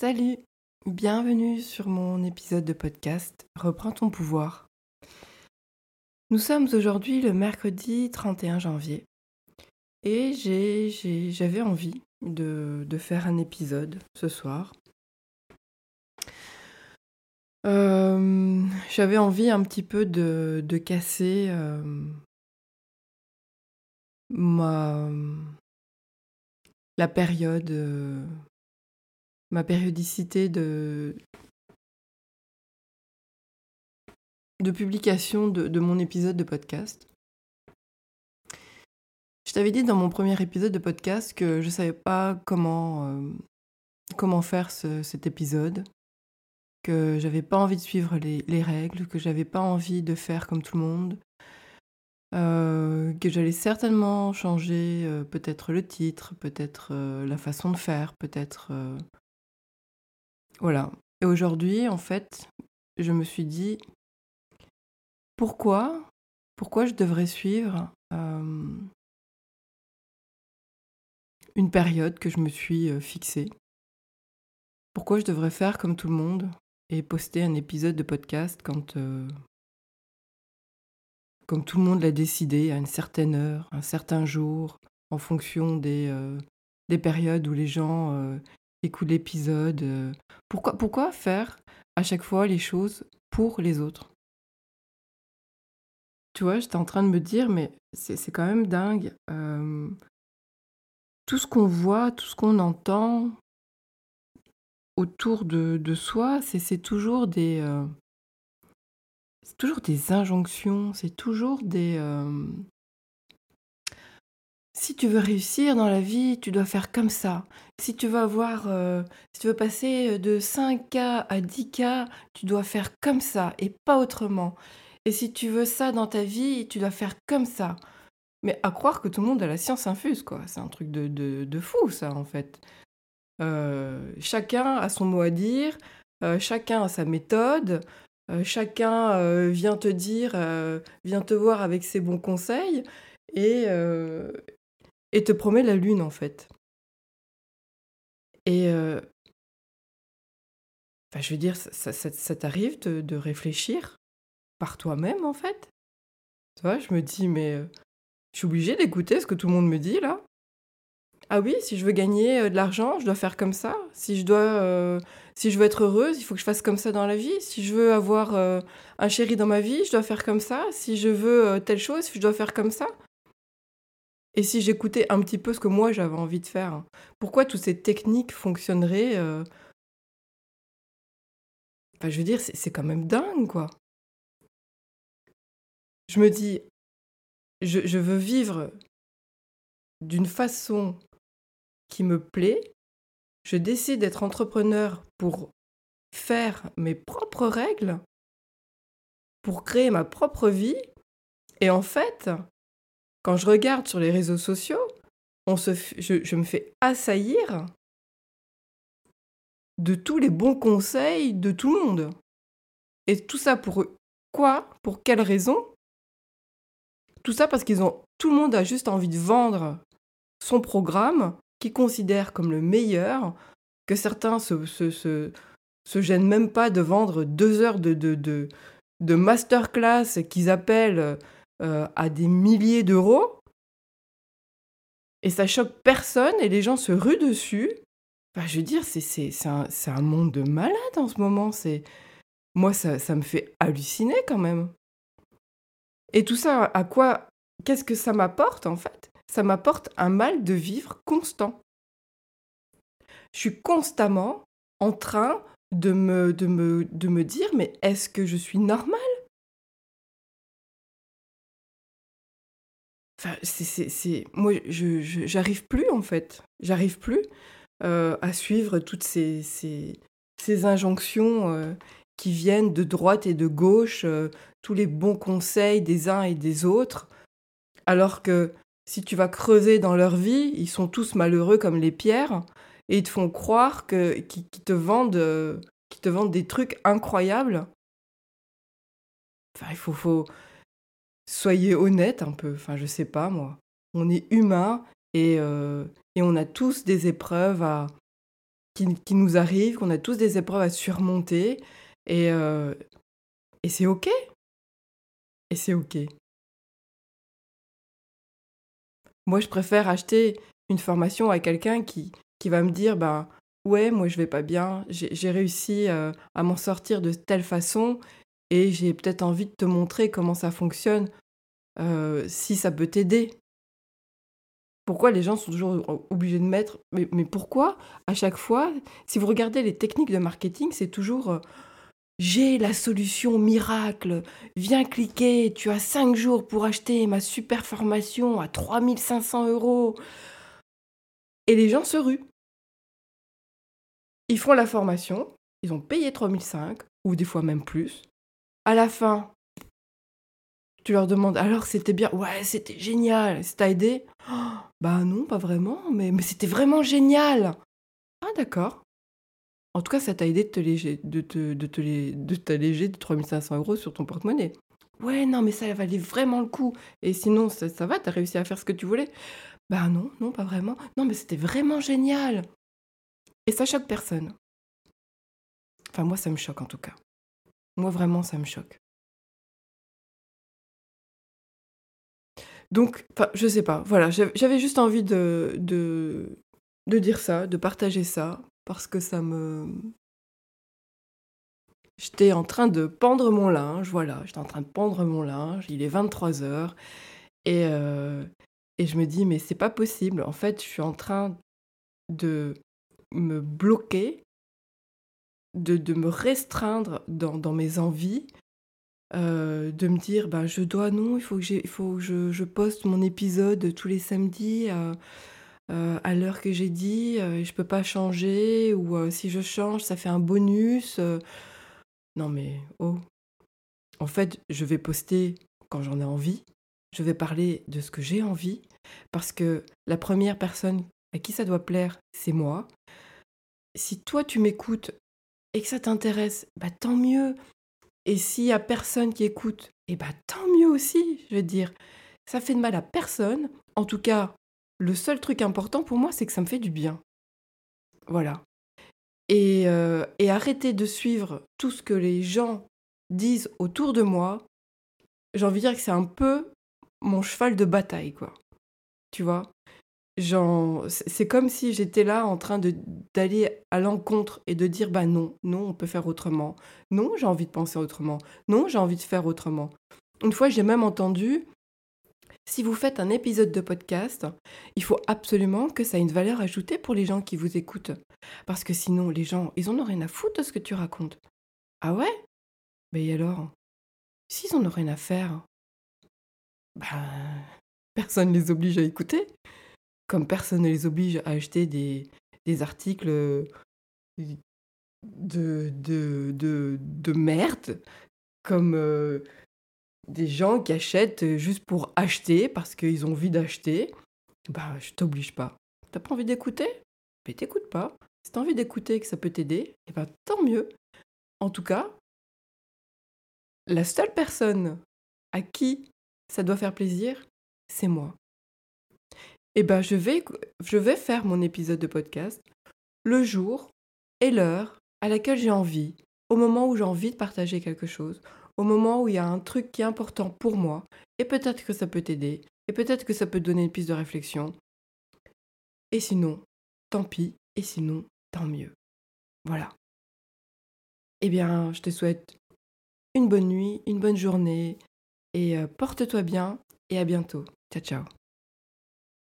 Salut, bienvenue sur mon épisode de podcast Reprends ton pouvoir. Nous sommes aujourd'hui le mercredi 31 janvier et j'avais envie de, faire un épisode ce soir. Euh, j'avais envie un petit peu de, casser euh, ma, la période euh, ma périodicité de, publication de, mon épisode de podcast. Je t'avais dit dans mon premier épisode de podcast que je ne savais pas comment, euh, faire cet épisode, que j'avais pas envie de suivre les, règles, que j'avais pas envie de faire comme tout le monde, euh, que j'allais certainement changer euh, peut-être le titre, peut-être la façon de faire, peut-être voilà. Et aujourd'hui, en fait, je me suis dit, pourquoi, pourquoi je devrais suivre euh, une période que je me suis euh, fixée? Pourquoi je devrais faire comme tout le monde et poster un épisode de podcast quand, euh, comme tout le monde l'a décidé, à une certaine heure, un certain jour, en fonction des, des périodes où les gens écoute l'épisode. Euh, pourquoi, faire à chaque fois les choses pour les autres? Tu vois, j'étais en train de me dire, mais c'est quand même dingue. Euh, tout ce qu'on voit, tout ce qu'on entend autour de, soi, c'est toujours des... Euh, c'est toujours des injonctions, c'est toujours des, si tu veux réussir dans la vie, tu dois faire comme ça. Si tu veux avoir, euh, si tu veux passer de 5K à 10K, tu dois faire comme ça et pas autrement. Et si tu veux ça dans ta vie, tu dois faire comme ça. Mais à croire que tout le monde a la science infuse, quoi. C'est un truc de, de, fou, ça, en fait. Euh, chacun a son mot à dire, euh, chacun a sa méthode, chacun vient te dire, vient te voir avec ses bons conseils. Et, et te promet la lune en fait. Et enfin, je veux dire, ça, t'arrive de, réfléchir par toi-même en fait? Tu vois, je me dis, mais je suis obligée d'écouter ce que tout le monde me dit là. Ah oui, si je veux gagner de l'argent, je dois faire comme ça. Si je dois, si je veux être heureuse, il faut que je fasse comme ça dans la vie. Si je veux avoir un chéri dans ma vie, je dois faire comme ça. Si je veux telle chose, je dois faire comme ça. Et si j'écoutais un petit peu ce que moi j'avais envie de faire Pourquoi toutes ces techniques fonctionneraient euh je veux dire, c'est quand même dingue, quoi. Je me dis, je veux vivre d'une façon qui me plaît. Je décide d'être entrepreneur pour faire mes propres règles, pour créer ma propre vie. Et en fait, quand je regarde sur les réseaux sociaux, je, me fais assaillir de tous les bons conseils de tout le monde. Et tout ça pour quoi? Pour quelle raison? Tout ça parce qu'ils ont. Tout le monde a juste envie de vendre son programme qu'ils considèrent comme le meilleur, que certains se, se, gênent même pas de vendre deux heures de, de, de, de masterclass qu'ils appellent euh, à des milliers d'euros. Et ça choque personne et les gens se ruent dessus. Enfin, je veux dire, c'est un, un, monde de malades en ce moment. C'est Moi, ça, ça me fait halluciner quand même. Et tout ça, à quoi Qu'est-ce que ça m'apporte en fait? Ça m'apporte un mal de vivre constant. Je suis constamment en train de me, de me, de me dire, mais est-ce que je suis normale? Enfin, c'est, moi, je, j'arrive plus en fait. J'arrive plus euh, à suivre toutes ces, ces, ces injonctions euh, qui viennent de droite et de gauche, euh, tous les bons conseils des uns et des autres. Alors que si tu vas creuser dans leur vie, ils sont tous malheureux comme les pierres et ils te font croire que, qu'ils, te vendent, te vendent des trucs incroyables. Enfin, il faut, faut, soyez honnête un peu. Enfin, je sais pas, moi. On est humain et, euh, et on a tous des épreuves à, qui, nous arrive, qu'on a tous des épreuves à surmonter. Et, euh, et c'est OK. Et c'est OK. Moi, je préfère acheter une formation à quelqu'un qui, qui va me dire, ben ouais, moi je vais pas bien, j'ai réussi euh, à m'en sortir de telle façon et j'ai peut-être envie de te montrer comment ça fonctionne, euh, si ça peut t'aider. Pourquoi les gens sont toujours obligés de mettre mais, pourquoi à chaque fois, si vous regardez les techniques de marketing, c'est toujours euh, j'ai la solution miracle, viens cliquer, tu as 5 jours pour acheter ma super formation à 3500 euros. Et les gens se ruent. Ils font la formation, ils ont payé 3005 ou des fois même plus. À la fin, tu leur demandes alors c'était bien, ouais c'était génial, ça t'a aidé? Bah non, pas vraiment, mais, c'était vraiment génial. Ah d'accord. En tout cas, ça t'a aidé de te de te, de te, de t'alléger de 3500 euros sur ton porte-monnaie. Ouais, non, mais ça valait vraiment le coup. Et sinon, ça, ça va, t'as réussi à faire ce que tu voulais Bah non, non, pas vraiment. Non, mais c'était vraiment génial. Et ça choque personne. Enfin, moi, ça me choque en tout cas. Moi, vraiment, ça me choque. Donc, je sais pas. Voilà, j'avais juste envie de, de, dire ça, de partager ça, parce que ça me... J'étais en train de pendre mon linge, voilà, j'étais en train de pendre mon linge, il est 23 heures, et, euh, et je me dis, mais c'est pas possible, en fait, je suis en train de me bloquer, de, de me restreindre dans, dans mes envies, euh, de me dire bah, je dois, non, il faut que, il faut que je, je, poste mon épisode tous les samedis euh, euh, à l'heure que j'ai dit, je peux pas changer, ou si je change, ça fait un bonus. Non mais, oh. En fait, je vais poster quand j'en ai envie, je vais parler de ce que j'ai envie, parce que la première personne à qui ça doit plaire, c'est moi. Si toi tu m'écoutes et que ça t'intéresse, bah tant mieux. Et s'il y a personne qui écoute, eh bah tant mieux aussi, je veux dire. Ça fait de mal à personne. En tout cas, le seul truc important pour moi, c'est que ça me fait du bien. Voilà. Et, euh, et arrêter de suivre tout ce que les gens disent autour de moi. J'ai envie de dire que c'est un peu mon cheval de bataille, quoi. Tu vois? C'est comme si j'étais là en train d'aller à l'encontre et de dire bah non, non, on peut faire autrement. Non, j'ai envie de penser autrement. Non, j'ai envie de faire autrement. Une fois, j'ai même entendu si vous faites un épisode de podcast, il faut absolument que ça ait une valeur ajoutée pour les gens qui vous écoutent. Parce que sinon, les gens, ils en ont rien à foutre de ce que tu racontes. Ah ouais? Mais alors S'ils en ont rien à faire, ben, personne ne les oblige à écouter comme personne ne les oblige à acheter des, articles de, de, de, de merde, comme euh, des gens qui achètent juste pour acheter parce qu'ils ont envie d'acheter, bah je t'oblige pas. T'as pas envie d'écouter? Mais t'écoutes pas. Si t'as envie d'écouter et que ça peut t'aider, et eh ben tant mieux. En tout cas, la seule personne à qui ça doit faire plaisir, c'est moi eh ben, je vais, je vais faire mon épisode de podcast le jour et l'heure à laquelle j'ai envie, au moment où j'ai envie de partager quelque chose, au moment où il y a un truc qui est important pour moi, et peut-être que ça peut t'aider, et peut-être que ça peut te donner une piste de réflexion. Et sinon, tant pis, et sinon, tant mieux. Voilà. Eh bien, je te souhaite une bonne nuit, une bonne journée, et euh, porte-toi bien, et à bientôt. Ciao, ciao.